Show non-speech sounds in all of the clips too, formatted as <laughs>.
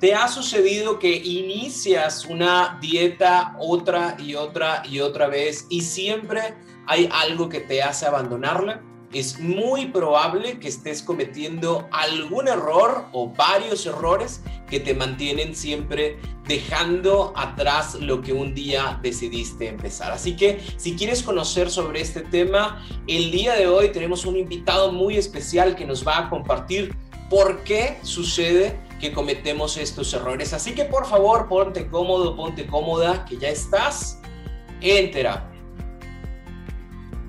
¿Te ha sucedido que inicias una dieta otra y otra y otra vez y siempre hay algo que te hace abandonarla? Es muy probable que estés cometiendo algún error o varios errores que te mantienen siempre dejando atrás lo que un día decidiste empezar. Así que si quieres conocer sobre este tema, el día de hoy tenemos un invitado muy especial que nos va a compartir por qué sucede que cometemos estos errores. Así que por favor, ponte cómodo, ponte cómoda, que ya estás en terapia.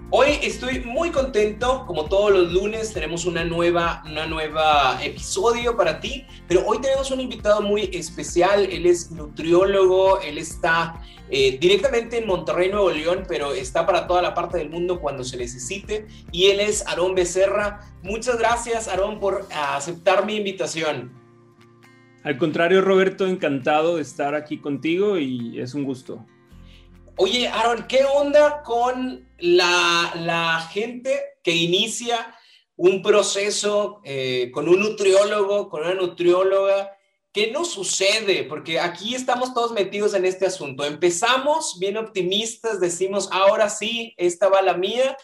Hoy estoy muy contento, como todos los lunes tenemos una nueva, una nueva episodio para ti, pero hoy tenemos un invitado muy especial, él es nutriólogo, él está eh, directamente en Monterrey, Nuevo León, pero está para toda la parte del mundo cuando se necesite, y él es Aarón Becerra. Muchas gracias, Aarón, por aceptar mi invitación. Al contrario, Roberto, encantado de estar aquí contigo y es un gusto. Oye, Aaron, ¿qué onda con la, gente que inicia un proceso eh, con un nutriólogo, con una nutrióloga? ¿Qué nos sucede? Porque aquí estamos todos metidos en este asunto. Empezamos bien optimistas, decimos, ahora sí, esta va la mía,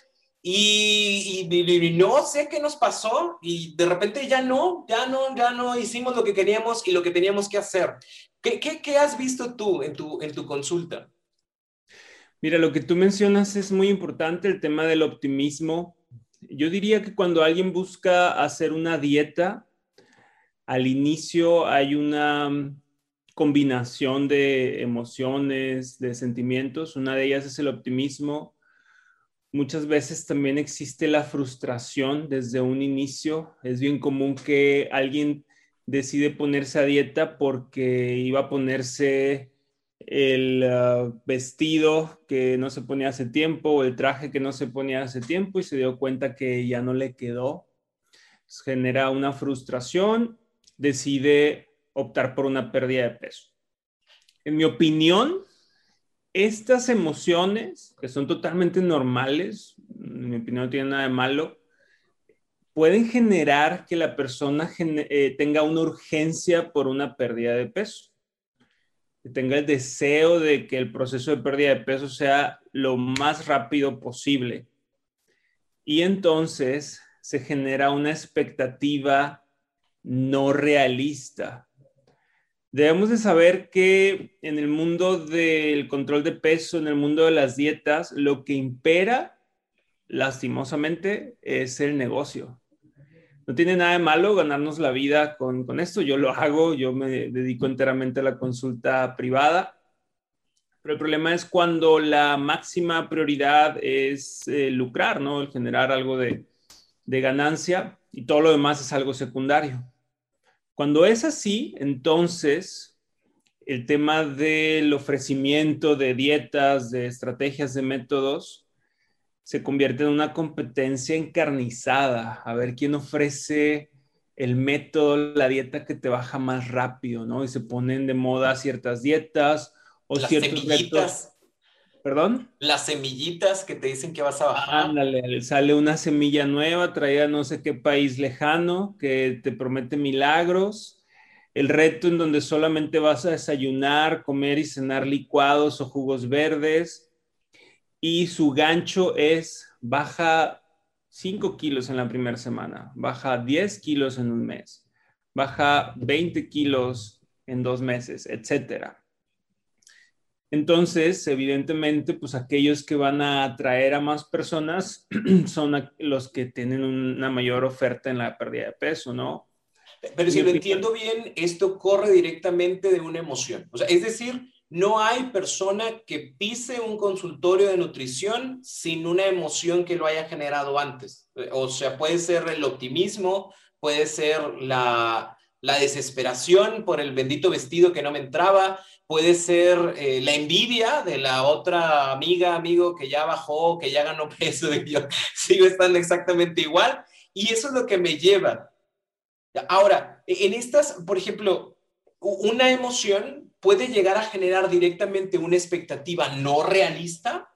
y, no sé qué nos pasó, y de repente ya no, ya no, ya no hicimos lo que queríamos y lo que teníamos que hacer. ¿Qué, qué, has visto tú en tu, en tu consulta? Mira, lo que tú mencionas es muy importante, el tema del optimismo. Yo diría que cuando alguien busca hacer una dieta, al inicio hay una combinación de emociones, de sentimientos. Una de ellas es el optimismo. Muchas veces también existe la frustración desde un inicio. Es bien común que alguien decide ponerse a dieta porque iba a ponerse el ah, vestido que no se ponía hace tiempo o el traje que no se ponía hace tiempo y se dio cuenta que ya no le quedó. genera una frustración, decide optar por una pérdida de peso. En mi opinión, estas emociones, que son totalmente normales, en mi opinión no tienen nada de malo, pueden generar que la persona eh, tenga una urgencia por una pérdida de peso que tenga el deseo de que el proceso de pérdida de peso sea lo más rápido posible. Y entonces se genera una expectativa no realista. Debemos de saber que en el mundo del control de peso, en el mundo de las dietas, lo que impera, lastimosamente, es el negocio no tiene nada de malo ganarnos la vida con, esto. Yo lo hago, yo me dedico enteramente a la consulta privada. Pero el problema es cuando la máxima prioridad es eh, lucrar, ¿no? El generar algo de, de ganancia y todo lo demás es algo secundario. Cuando es así, entonces el tema del ofrecimiento de dietas, de estrategias, de métodos, se convierte en una competencia encarnizada, a ver quién ofrece el método, la dieta que te baja más rápido, ¿no? Y se ponen de moda ciertas dietas o Las ciertos semillitas. ¿Perdón? Las semillitas que te dicen que vas a bajar. Ándale, sale una semilla nueva traída no sé qué país lejano que te promete milagros. El reto en donde solamente vas a desayunar, comer y cenar licuados o jugos verdes y su gancho es baja 5 kilos en la primera semana, baja 10 kilos en un mes, baja 20 kilos en dos meses, etcétera. Entonces, evidentemente, pues aquellos que van a atraer a más personas <clears throat> son los que tienen una mayor oferta en la pérdida de peso, ¿no? Pero si lo entiendo bien, esto corre directamente de una emoción. O sea, es decir, no hay persona que pise un consultorio de nutrición sin una emoción que lo haya generado antes. O sea, puede ser el optimismo, puede ser la, la desesperación por el bendito vestido que no me entraba, puede ser eh, la envidia de la otra amiga, amigo que ya bajó, que ya ganó peso <laughs> y yo sigo estando exactamente igual. Y eso es lo que me lleva. Ahora, en estas, por ejemplo, una emoción puede llegar a generar directamente una expectativa no realista.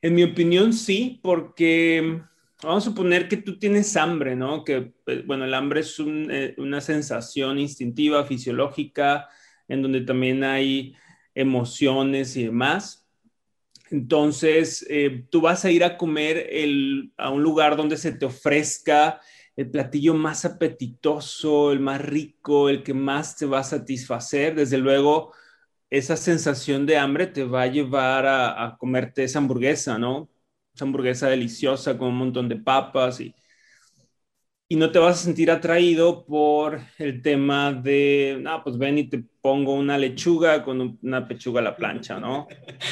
En mi opinión, sí, porque vamos a suponer que tú tienes hambre, ¿no? Que, pues, bueno, el hambre es eh, una sensación instintiva, fisiológica, en donde también hay emociones y demás. Entonces, eh, tú vas a ir a comer a un lugar donde se te ofrezca el platillo más apetitoso, el más rico, el que más te va a satisfacer. Desde luego, esa sensación de hambre te va a llevar a, a comerte esa hamburguesa, ¿no? Esa hamburguesa deliciosa con un montón de papas y, y no te vas a sentir atraído por el tema de, no, pues ven y te pongo una lechuga con una pechuga a la plancha, ¿no?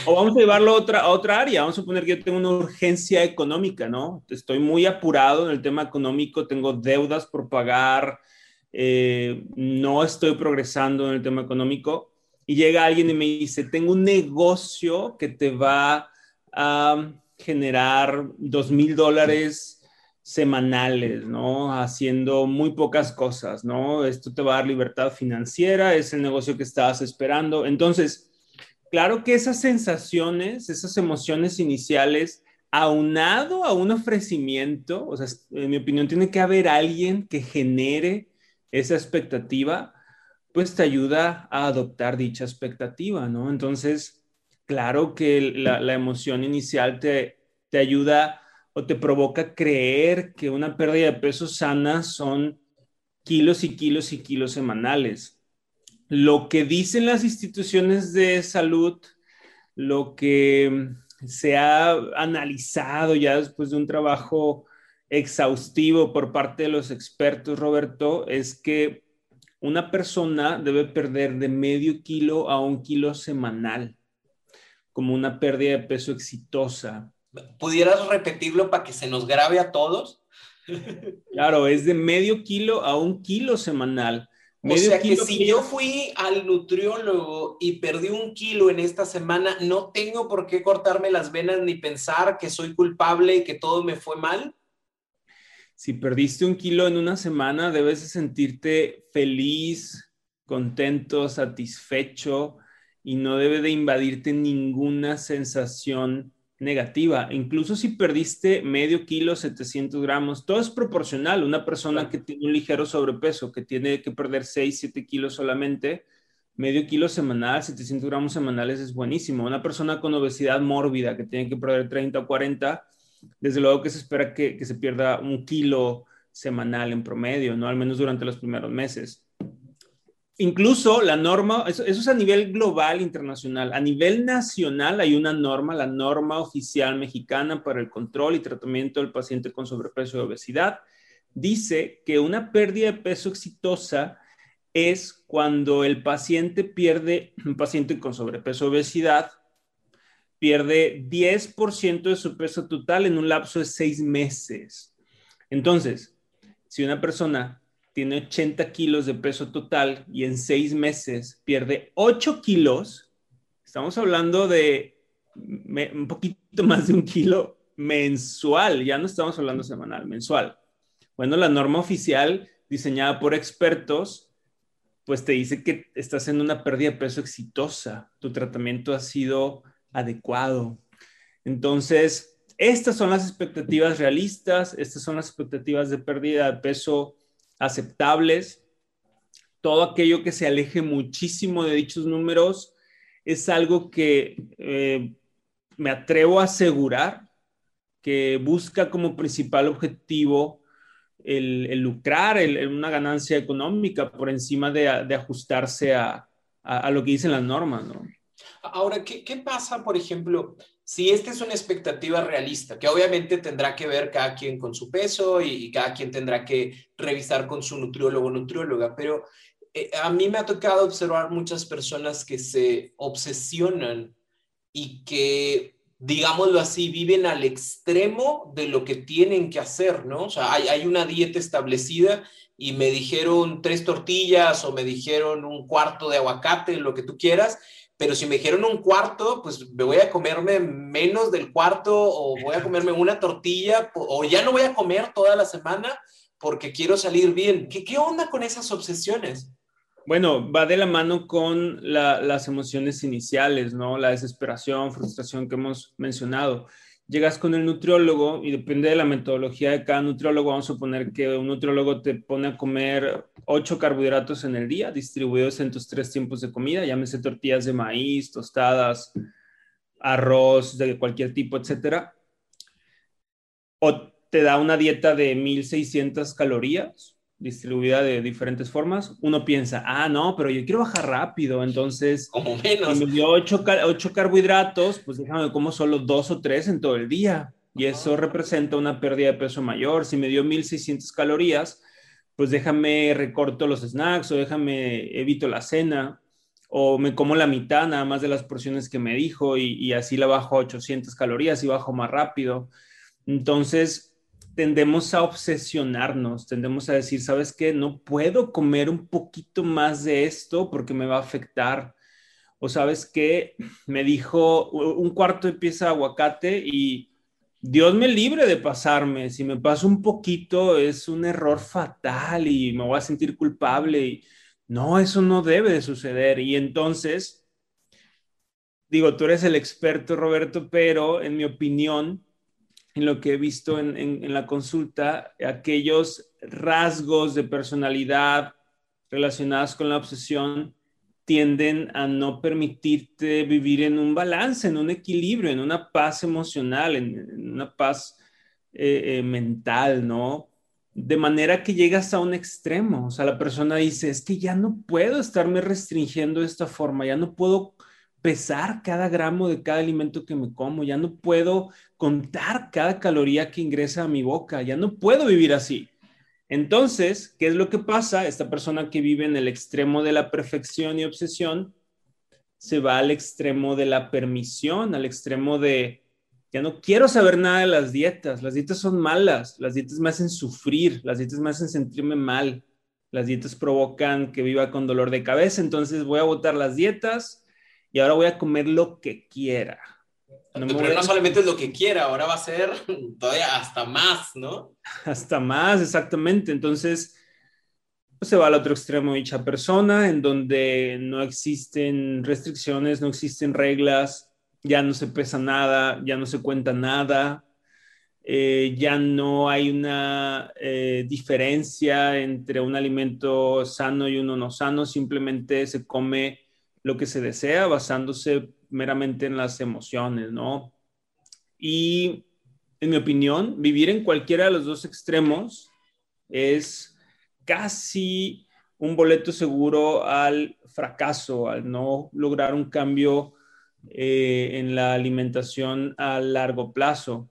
O vamos a llevarlo a otra, a otra área, vamos a suponer que yo tengo una urgencia económica, ¿no? Estoy muy apurado en el tema económico, tengo deudas por pagar, eh, no estoy progresando en el tema económico y llega alguien y me dice, tengo un negocio que te va a generar dos mil dólares semanales, ¿no? Haciendo muy pocas cosas, ¿no? Esto te va a dar libertad financiera, es el negocio que estabas esperando. Entonces, claro que esas sensaciones, esas emociones iniciales, aunado a un ofrecimiento, o sea, en mi opinión, tiene que haber alguien que genere esa expectativa, pues te ayuda a adoptar dicha expectativa, ¿no? Entonces, claro que la, emoción inicial te, te ayuda o te provoca creer que una pérdida de peso sana son kilos y kilos y kilos semanales. Lo que dicen las instituciones de salud, lo que se ha analizado ya después de un trabajo exhaustivo por parte de los expertos, Roberto, es que una persona debe perder de medio kilo a un kilo semanal como una pérdida de peso exitosa. ¿Pudieras repetirlo para que se nos grabe a todos? Claro, es de medio kilo a un kilo semanal. o sea que si yo fui al nutriólogo y perdí un kilo en esta semana, no tengo por qué cortarme las venas ni pensar que soy culpable y que todo me fue mal. Si perdiste un kilo en una semana, debes de sentirte feliz, contento, satisfecho, y no debe de invadirte ninguna sensación negativa. Incluso si perdiste medio kilo, 700 gramos, todo es proporcional. Una persona que tiene un ligero sobrepeso, que tiene que perder 6, 7 kilos solamente, medio kilo semanal, 700 gramos semanales es buenísimo. Una persona con obesidad mórbida que tiene que perder 30 o 40, desde luego que se espera que, que se pierda un kilo semanal en promedio, ¿no? Al menos durante los primeros meses incluso la norma, eso, es a nivel global, internacional. A nivel nacional hay una norma, la norma oficial mexicana para el control y tratamiento del paciente con sobrepeso y obesidad. Dice que una pérdida de peso exitosa es cuando el paciente pierde, un paciente con sobrepeso y obesidad, pierde 10% de su peso total en un lapso de seis meses. Entonces, si una persona tiene 80 kilos de peso total y en seis meses pierde 8 kilos, estamos hablando de un poquito <laughs> más de un kilo mensual, ya no estamos hablando semanal, mensual. Bueno, la norma oficial diseñada por expertos, pues te dice que estás en una pérdida de peso exitosa, tu tratamiento ha sido adecuado. Entonces, estas son las expectativas realistas, estas son las expectativas de pérdida de peso aceptables. Todo aquello que se aleje muchísimo de dichos números es algo que eh, me atrevo a asegurar que busca como principal objetivo el, lucrar, una ganancia económica por encima de, ajustarse a, lo que dicen las normas, ¿no? Ahora, ¿qué, ¿qué, pasa, por ejemplo, si esta es una expectativa realista, que obviamente tendrá que ver cada quien con su peso y, cada quien tendrá que revisar con su nutriólogo o nutrióloga, pero eh, a mí me ha tocado observar muchas personas que se obsesionan y que digámoslo así, viven al extremo de lo que tienen que hacer, ¿no? O sea, hay, hay una dieta establecida y me dijeron tres tortillas o me dijeron un cuarto de aguacate, lo que tú quieras, pero si me dijeron un cuarto, pues me voy a comerme menos del cuarto o voy a comerme una tortilla o ya no voy a comer toda la semana porque quiero salir bien. ¿Qué, qué onda con esas obsesiones? Bueno, va de la mano con las emociones iniciales, ¿no? La desesperación, frustración que hemos mencionado llegas con el nutriólogo y depende de la metodología de cada nutriólogo, vamos a suponer que un nutriólogo te pone a comer ocho carbohidratos en el día, distribuidos en tus tres tiempos de comida, llámese tortillas de maíz, tostadas, arroz de cualquier tipo, etcétera. O te da una dieta de 1600 calorías distribuida de diferentes formas, uno piensa, ah, no, pero yo quiero bajar rápido, entonces, como menos. Si me dio ocho, carbohidratos, pues déjame como solo dos o tres en todo el día. Y eso representa una pérdida de peso mayor. Si me dio 1600 calorías, pues déjame recorto los snacks o déjame evito la cena o me como la mitad nada más de las porciones que me dijo y, y así la bajo a 800 calorías y bajo más rápido. Entonces, tendemos a obsesionarnos, tendemos a decir, ¿sabes qué? No puedo comer un poquito más de esto porque me va a afectar. O sabes qué? Me dijo un cuarto de pieza de aguacate y Dios me libre de pasarme. Si me paso un poquito es un error fatal y me voy a sentir culpable. Y no, eso no debe de suceder. Y entonces, digo, tú eres el experto, Roberto, pero en mi opinión, en lo que he visto en, la consulta, aquellos rasgos de personalidad relacionados con la obsesión tienden a no permitirte vivir en un balance, en un equilibrio, en una paz emocional, en, una paz eh, eh, mental, ¿no? De manera que llegas a un extremo, o sea, la persona dice, es que ya no puedo estarme restringiendo de esta forma, ya no puedo pesar cada gramo de cada alimento que me como, ya no puedo contar cada caloría que ingresa a mi boca, ya no puedo vivir así. Entonces, ¿qué es lo que pasa? Esta persona que vive en el extremo de la perfección y obsesión se va al extremo de la permisión, al extremo de, ya no quiero saber nada de las dietas, las dietas son malas, las dietas me hacen sufrir, las dietas me hacen sentirme mal, las dietas provocan que viva con dolor de cabeza, entonces voy a botar las dietas y ahora voy a comer lo que quiera. No Pero no solamente es lo que quiera, ahora va a ser <laughs> todavía hasta más, ¿no? <laughs> Hasta más, exactamente. Entonces, pues se va al otro extremo dicha persona, en donde no existen restricciones, no existen reglas, ya no se pesa nada, ya no se cuenta nada, eh, ya no hay una eh, diferencia entre un alimento sano y uno no sano, simplemente se come lo que se desea basándose meramente en las emociones, ¿no? Y en mi opinión, vivir en cualquiera de los dos extremos es casi un boleto seguro al fracaso, al no lograr un cambio eh, en la alimentación a largo plazo.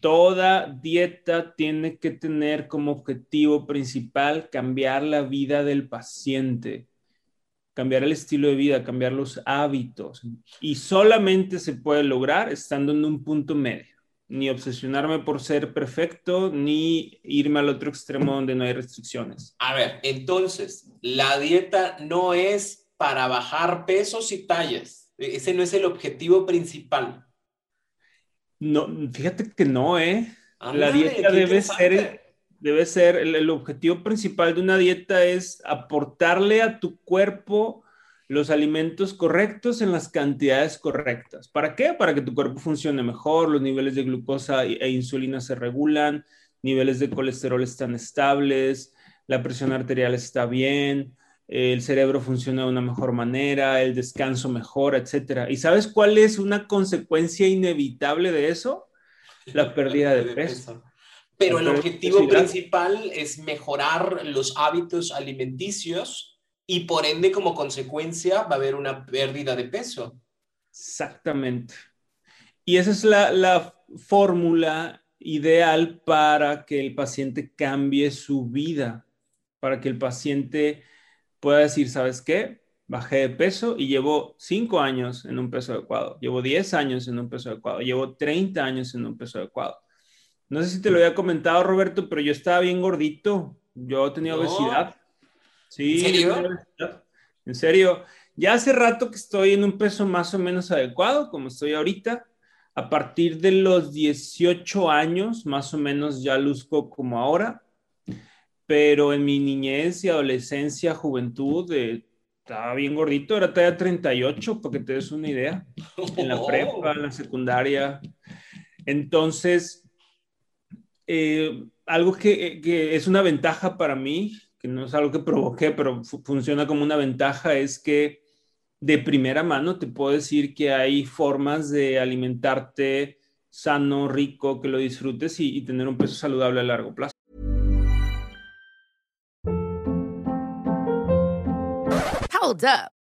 Toda dieta tiene que tener como objetivo principal cambiar la vida del paciente cambiar el estilo de vida, cambiar los hábitos. Y solamente se puede lograr estando en un punto medio. Ni obsesionarme por ser perfecto, ni irme al otro extremo donde no hay restricciones. A ver, entonces, la dieta no es para bajar pesos y tallas. Ese no es el objetivo principal. No, fíjate que no, ¿eh? la dieta debe ser debe ser, el, objetivo principal de una dieta es aportarle a tu cuerpo los alimentos correctos en las cantidades correctas. ¿Para qué? Para que tu cuerpo funcione mejor, los niveles de glucosa e insulina se regulan, niveles de colesterol están estables, la presión arterial está bien, el cerebro funciona de una mejor manera, el descanso mejora, etc. ¿Y sabes cuál es una consecuencia inevitable de eso? La pérdida de peso. Pero el objetivo principal es mejorar los hábitos alimenticios y por ende como consecuencia va a haber una pérdida de peso. Exactamente. Y esa es la, la fórmula ideal para que el paciente cambie su vida, para que el paciente pueda decir, ¿sabes qué? bajé de peso y llevo 5 años en un peso adecuado, llevo 10 años en un peso adecuado, llevo 30 años en un peso adecuado. No sé si te lo había comentado, Roberto, pero yo estaba bien gordito, yo tenía obesidad. Sí, ¿En serio? En serio, ya hace rato que estoy en un peso más o menos adecuado, como estoy ahorita. A partir de los 18 años, más o menos ya luzco como ahora. Pero en mi niñez y adolescencia, juventud, eh, estaba bien gordito, era talla 38, para que te des una idea. En la <laughs> prepa, en la secundaria. Entonces, eh, algo que, que, es una ventaja para mí, que no es algo que provoqué, pero funciona como una ventaja, es que de primera mano te puedo decir que hay formas de alimentarte sano, rico, que lo disfrutes y, y tener un peso saludable a largo plazo. Hold up.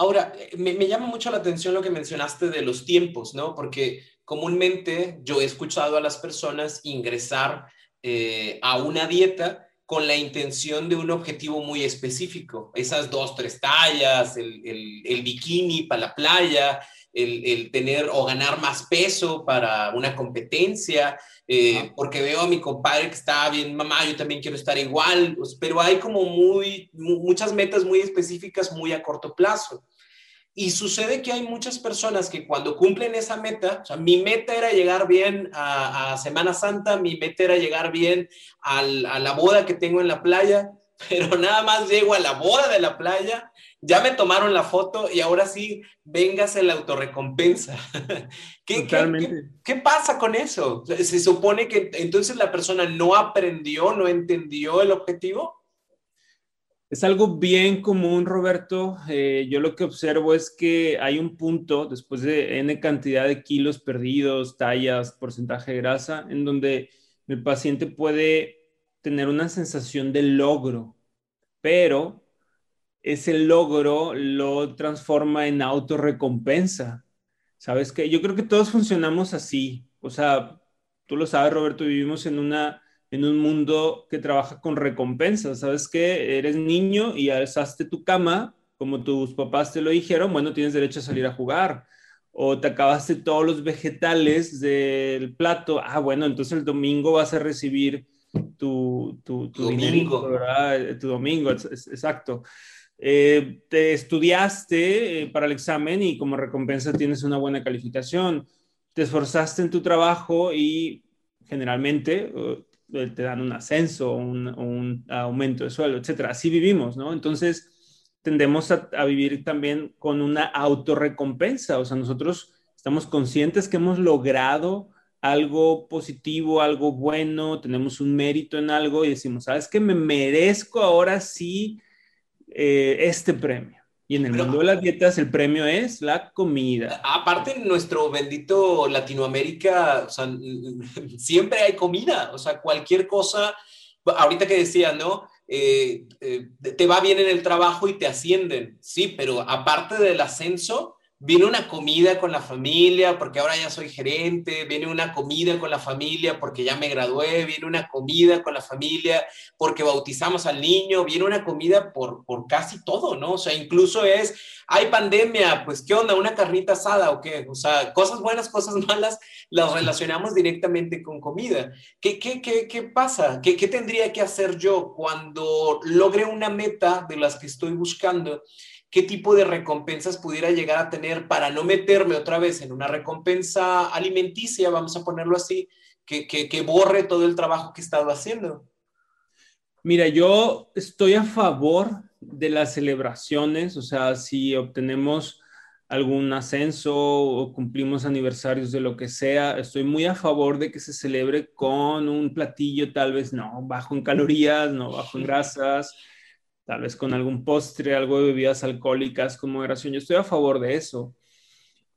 Ahora, me, me, llama mucho la atención lo que mencionaste de los tiempos, ¿no? Porque comúnmente yo he escuchado a las personas ingresar eh, a una dieta con la intención de un objetivo muy específico. Esas dos, tres tallas, el, el, el bikini para la playa, el, el, tener o ganar más peso para una competencia, eh, porque veo a mi compadre que está bien, mamá, yo también quiero estar igual, pues, pero hay como muy, muchas metas muy específicas, muy a corto plazo. Y sucede que hay muchas personas que cuando cumplen esa meta, o sea, mi meta era llegar bien a, a Semana Santa, mi meta era llegar bien al, a la boda que tengo en la playa, <laughs> pero nada más llego a la boda de la playa, ya me tomaron la foto y ahora sí, véngase la autorrecompensa. <laughs> ¿Qué, ¿qué, ¿qué, ¿Qué, pasa con eso? ¿Se supone que entonces la persona no aprendió, no entendió el objetivo? Es algo bien común, Roberto. Eh, yo lo que observo es que hay un punto, después de N cantidad de kilos perdidos, tallas, porcentaje de grasa, en donde el paciente puede tener una sensación de logro, pero ese logro lo transforma en autorrecompensa. ¿Sabes qué? Yo creo que todos funcionamos así. O sea, tú lo sabes, Roberto, vivimos en una en un mundo que trabaja con recompensas. ¿Sabes qué? Eres niño y alzaste tu cama, como tus papás te lo dijeron, bueno, tienes derecho a salir a jugar. O te acabaste todos los vegetales del plato, ah, bueno, entonces el domingo vas a recibir tu, tu, tu domingo. ¿verdad? Tu domingo, exacto. Eh, te estudiaste eh, para el examen y como recompensa tienes una buena calificación. Te esforzaste en tu trabajo y generalmente uh, te dan un ascenso, un, aumento de sueldo, etcétera. Así vivimos, ¿no? Entonces, tendemos a, a, vivir también con una autorrecompensa, o sea, nosotros estamos conscientes que hemos logrado algo positivo, algo bueno, tenemos un mérito en algo y decimos, ¿sabes qué? Me merezco ahora sí eh, este premio. Y en el Pero, mundo de las dietas el premio es la comida. Aparte en nuestro bendito Latinoamérica, o sea, <laughs> siempre hay comida, o sea, cualquier cosa, ahorita que decía, ¿no? Eh, eh, te va bien en el trabajo y te ascienden, sí, pero aparte del ascenso, viene una comida con la familia porque ahora ya soy gerente, viene una comida con la familia porque ya me gradué, viene una comida con la familia porque bautizamos al niño, viene una comida por, por casi todo, ¿no? O sea, incluso es, hay pandemia, pues ¿qué onda? ¿Una carnita asada o qué? O sea, cosas buenas, cosas malas, las relacionamos directamente con comida. ¿Qué, qué, qué, qué pasa? ¿Qué, ¿Qué tendría que hacer yo cuando logre una meta de las que estoy buscando? Qué tipo de recompensas pudiera llegar a tener para no meterme otra vez en una recompensa alimenticia, vamos a ponerlo así, que, que, que borre todo el trabajo que he estado haciendo. Mira, yo estoy a favor de las celebraciones, o sea, si obtenemos algún ascenso o cumplimos aniversarios de lo que sea, estoy muy a favor de que se celebre con un platillo tal vez no bajo en calorías, no bajo en <laughs> grasas, tal vez con algún postre, algo de bebidas alcohólicas con moderación. Yo estoy a favor de eso.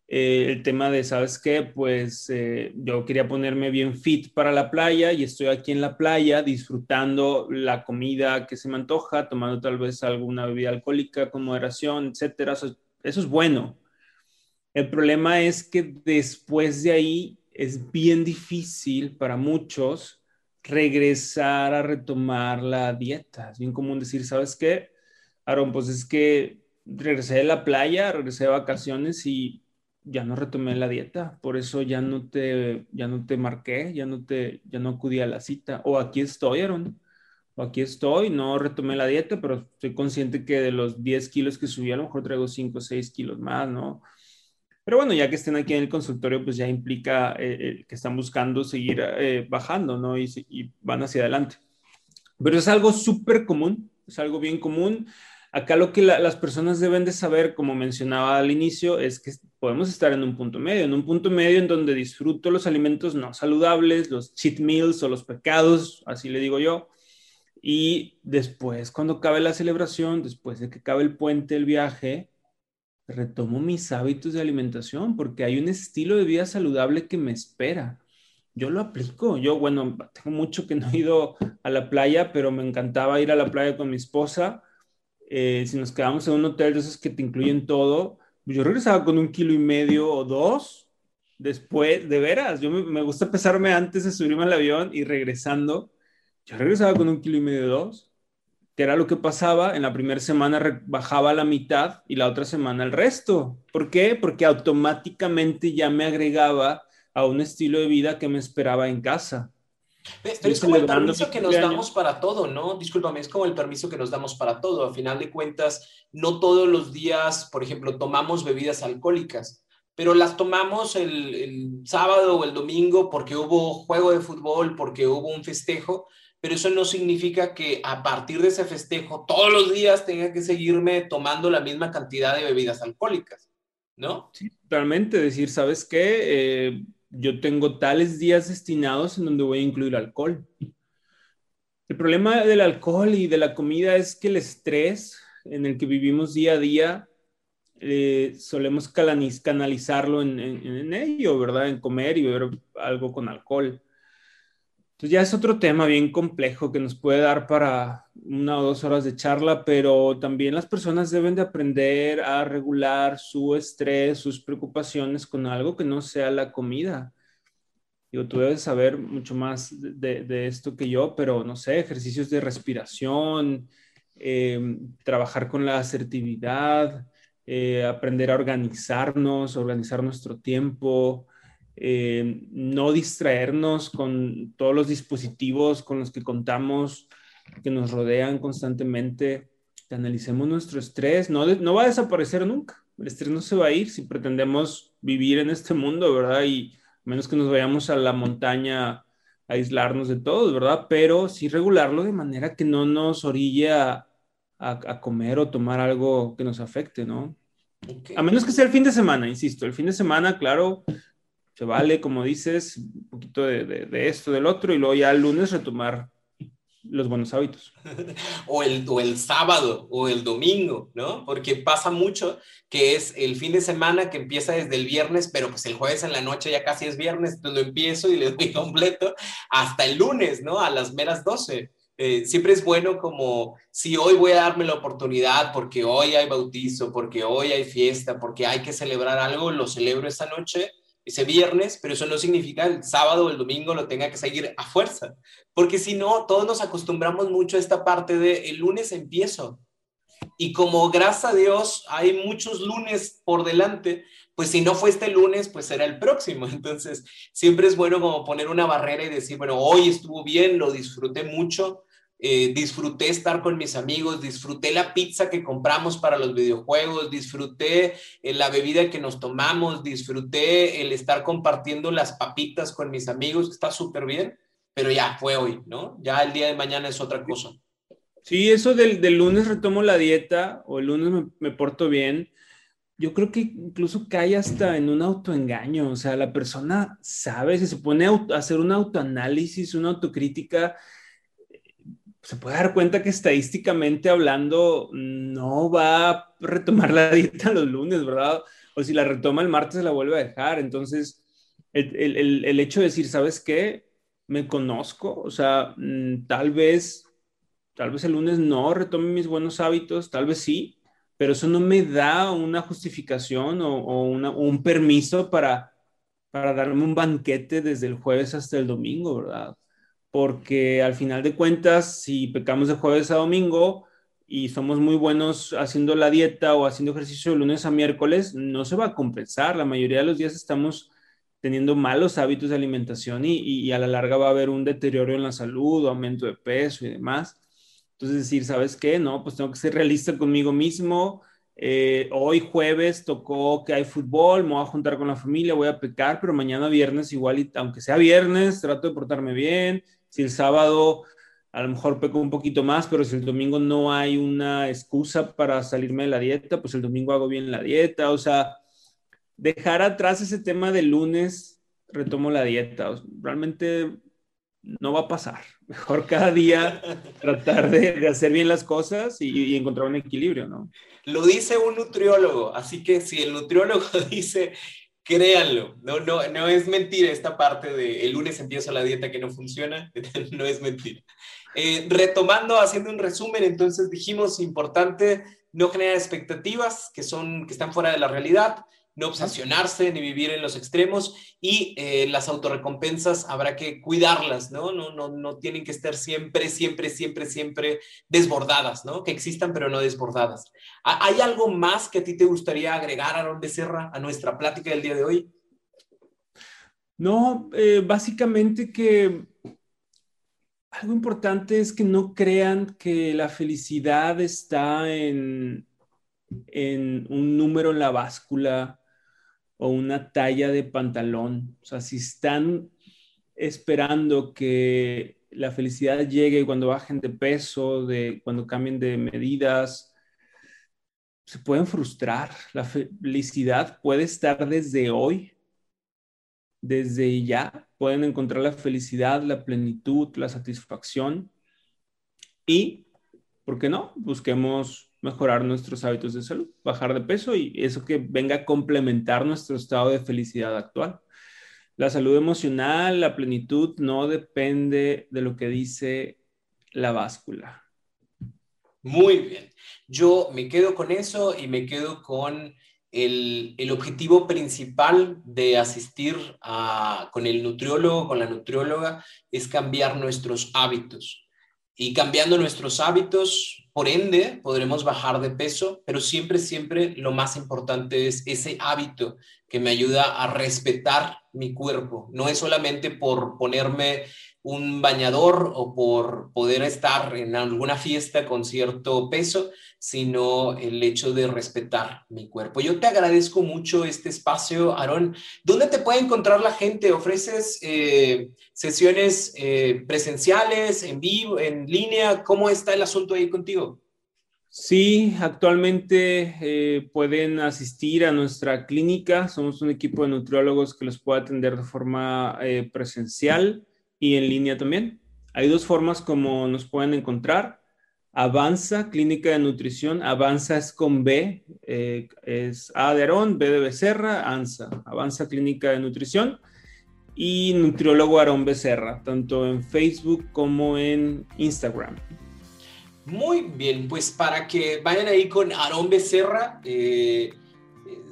Eh, el tema de, ¿sabes qué? Pues eh, yo quería ponerme bien fit para la playa y estoy aquí en la playa disfrutando la comida que se me antoja, tomando tal vez alguna bebida alcohólica con moderación, etcétera. Eso, eso es bueno. El problema es que después de ahí es bien difícil para muchos regresar a retomar la dieta. Es bien común decir, ¿sabes qué? Aaron, pues es que regresé de la playa, regresé de vacaciones y ya no retomé la dieta, por eso ya no te, ya no te marqué, ya no te, ya no acudí a la cita. O aquí estoy, Aaron, o aquí estoy, no retomé la dieta, pero estoy consciente que de los 10 kilos que subí, a lo mejor traigo 5 o 6 kilos más, ¿no? Pero bueno, ya que estén aquí en el consultorio, pues ya implica eh, eh, que están buscando seguir eh, bajando, ¿no? Y, y, van hacia adelante. Pero es algo súper común, es algo bien común. Acá lo que las personas deben de saber, como mencionaba al inicio, es que podemos estar en un punto medio, en un punto medio en donde disfruto los alimentos no saludables, los cheat meals o los pecados, así le digo yo. Y después, cuando acabe la celebración, después de que acabe el puente, el viaje, retomo mis hábitos de alimentación porque hay un estilo de vida saludable que me espera. Yo lo aplico. Yo, bueno, tengo mucho que no he ido a la playa, pero me encantaba ir a la playa con mi esposa. Eh, si nos quedamos en un hotel de esos que te incluyen todo, yo regresaba con un kilo y medio o dos. Después, de veras, yo me, me gusta pesarme antes de subirme al avión y regresando. Yo regresaba con un kilo y medio o dos que era lo que pasaba, en la primera semana bajaba la mitad y la otra semana el resto. ¿Por qué? Porque automáticamente ya me agregaba a un estilo de vida que me esperaba en casa. Pero es como el permiso que nos damos para todo, ¿no? Discúlpame, es como el permiso que nos damos para todo. A final de cuentas, no todos los días, por ejemplo, tomamos bebidas alcohólicas, pero las tomamos el, el sábado o el domingo porque hubo juego de fútbol, porque hubo un festejo, pero eso no significa que a partir de ese festejo todos los días tenga que seguirme tomando la misma cantidad de bebidas alcohólicas, ¿no? Sí, totalmente. Decir, ¿sabes qué? Eh, yo tengo tales días destinados en donde voy a incluir alcohol. El problema del alcohol y de la comida es que el estrés en el que vivimos día a día eh, solemos canalizarlo en, en, ello, ¿verdad? En comer y beber algo con alcohol. Entonces ya es otro tema bien complejo que nos puede dar para una o dos horas de charla, pero también las personas deben de aprender a regular su estrés, sus preocupaciones con algo que no sea la comida. Digo, tú debes saber mucho más de, esto que yo, pero no sé, ejercicios de respiración, eh, trabajar con la asertividad, eh, aprender a organizarnos, organizar nuestro tiempo, eh, no distraernos con todos los dispositivos con los que contamos, que nos rodean constantemente, que analicemos nuestro estrés, no, no va a desaparecer nunca, el estrés no se va a ir si pretendemos vivir en este mundo, ¿verdad? Y a menos que nos vayamos a la montaña a aislarnos de todos, ¿verdad? Pero sí regularlo de manera que no nos orille a, a, comer o tomar algo que nos afecte, ¿no? A menos que sea el fin de semana, insisto, el fin de semana, claro, se vale, como dices, un poquito de, esto, del otro, y luego ya el lunes retomar los buenos hábitos. <laughs> o, el, o el sábado o el domingo, ¿no? Porque pasa mucho que es el fin de semana que empieza desde el viernes, pero pues el jueves en la noche ya casi es viernes, entonces lo empiezo y le doy <laughs> completo hasta el lunes, ¿no? A las meras 12. Eh, siempre es bueno como si hoy voy a darme la oportunidad porque hoy hay bautizo, porque hoy hay fiesta, porque hay que celebrar algo, lo celebro esta noche ese viernes, pero eso no significa el sábado o el domingo lo tenga que seguir a fuerza, porque si no, todos nos acostumbramos mucho a esta parte de el lunes empiezo. Y como gracias a Dios hay muchos lunes por delante, pues si no fue este lunes, pues será el próximo. <laughs> Entonces, siempre es bueno como poner una barrera y decir, bueno, hoy estuvo bien, lo disfruté mucho, eh, disfruté estar con mis amigos, disfruté la pizza que compramos para los videojuegos, disfruté eh, la bebida que nos tomamos, disfruté el estar compartiendo las papitas con mis amigos, está súper bien, pero ya fue hoy, ¿no? Ya el día de mañana es otra cosa. Sí, eso del, del lunes retomo la dieta o el lunes me, me porto bien. Yo creo que incluso cae hasta en un autoengaño, o sea, la persona sabe, se pone a hacer un autoanálisis, una autocrítica, se puede dar cuenta que estadísticamente hablando no va a retomar la dieta los lunes, ¿verdad? O si la retoma el martes la vuelve a dejar. Entonces, el, el, el hecho de decir, ¿sabes qué? Me conozco, o sea, mm, tal vez, tal vez el lunes no retome mis buenos hábitos, tal vez sí, pero eso no me da una justificación o, o un permiso para, para darme un banquete desde el jueves hasta el domingo, ¿verdad? Porque al final de cuentas, si pecamos de jueves a domingo y somos muy buenos haciendo la dieta o haciendo ejercicio de lunes a miércoles, no se va a compensar. La mayoría de los días estamos teniendo malos hábitos de alimentación y, a la larga va a haber un deterioro en la salud, aumento de peso y demás. Entonces decir, ¿sabes qué? No, pues tengo que ser realista conmigo mismo. Eh, hoy jueves tocó que hay fútbol, me voy a juntar con la familia, voy a pecar, pero mañana viernes igual, y, aunque sea viernes, trato de portarme bien, si el sábado a lo mejor peco un poquito más, pero si el domingo no hay una excusa para salirme de la dieta, pues el domingo hago bien la dieta. O sea, dejar atrás ese tema de lunes, retomo la dieta. realmente no va a pasar. <laughs> Mejor cada día tratar de, hacer bien las cosas y, encontrar un equilibrio, ¿no? Lo dice un nutriólogo, así que si el nutriólogo <laughs> dice Créanlo, no, no, no es mentira esta parte de el lunes empiezo la dieta que no funciona, <laughs> no es mentira. Eh, retomando, haciendo un resumen, entonces dijimos, importante no generar expectativas que, son, que están fuera de la realidad, no obsesionarse ni vivir en los extremos y eh, las autorrecompensas habrá que cuidarlas, ¿no? No, ¿no? no tienen que estar siempre, siempre, siempre, siempre desbordadas, ¿no? Que existan pero no desbordadas. ¿Hay algo más que a ti te gustaría agregar, Aaron Becerra, a nuestra plática del día de hoy? No, eh, básicamente que algo importante es que no crean que la felicidad está en, en un número en la báscula o una talla de pantalón. O sea, si están esperando que la felicidad llegue cuando bajen de peso, de cuando cambien de medidas, se pueden frustrar. La felicidad puede estar desde hoy, desde ya. Pueden encontrar la felicidad, la plenitud, la satisfacción. Y, ¿por qué no? Busquemos mejorar nuestros hábitos de salud, bajar de peso y eso que venga a complementar nuestro estado de felicidad actual. La salud emocional, la plenitud no depende de lo que dice la báscula. Muy bien. Yo me quedo con eso y me quedo con el, el objetivo principal de asistir a, con el nutriólogo, con la nutrióloga, es cambiar nuestros hábitos. Y cambiando nuestros hábitos, por ende, podremos bajar de peso, pero siempre, siempre lo más importante es ese hábito que me ayuda a respetar mi cuerpo. No es solamente por ponerme un bañador o por poder estar en alguna fiesta con cierto peso, sino el hecho de respetar mi cuerpo. Yo te agradezco mucho este espacio, Aarón. ¿Dónde te puede encontrar la gente? ¿Ofreces eh, sesiones eh, presenciales, en vivo, en línea? ¿Cómo está el asunto ahí contigo? Sí, actualmente eh, pueden asistir a nuestra clínica. Somos un equipo de nutriólogos que los puede atender de forma presencial y en línea también. Hay dos formas como nos pueden encontrar. Avanza, Clínica de Nutrición. Avanza es con B, eh, es A de Aarón, B de Becerra, ANSA. Avanza Clínica de Nutrición. Y Nutriólogo Aarón Becerra, tanto en Facebook como en Instagram. Muy bien, pues para que vayan ahí con Aarón Becerra, eh,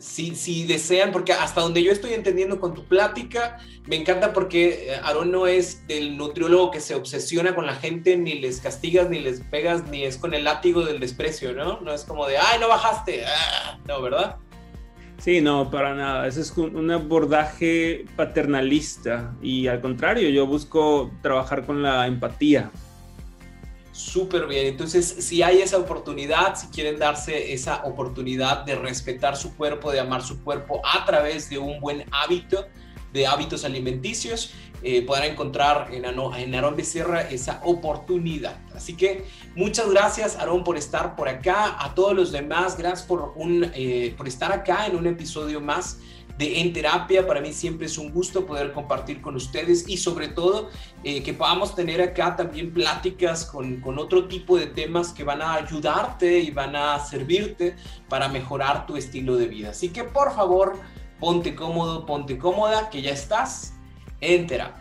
si, desean, porque hasta donde yo estoy entendiendo con tu plática, me encanta porque eh, Aaron no es del nutriólogo que se obsesiona con la gente, ni les castigas, ni les pegas, ni es con el látigo del desprecio, ¿no? No es como de, ay, no bajaste, ah", no, ¿verdad? Sí, no, para nada. Ese es un abordaje paternalista y al contrario, yo busco trabajar con la empatía. Súper bien. Entonces, si hay esa oportunidad, si quieren darse esa oportunidad de respetar su cuerpo, de amar su cuerpo a través de un buen hábito, de hábitos alimenticios, eh, podrán encontrar en, en Aarón Becerra esa oportunidad. Así que muchas gracias, Aarón, por estar por acá. A todos los demás, gracias por, un, eh, por estar acá en un episodio más de En Terapia. Para mí siempre es un gusto poder compartir con ustedes y sobre todo eh, que podamos tener acá también pláticas con, con otro tipo de temas que van a ayudarte y van a servirte para mejorar tu estilo de vida. Así que por favor, ponte cómodo, ponte cómoda, que ya estás en terapia.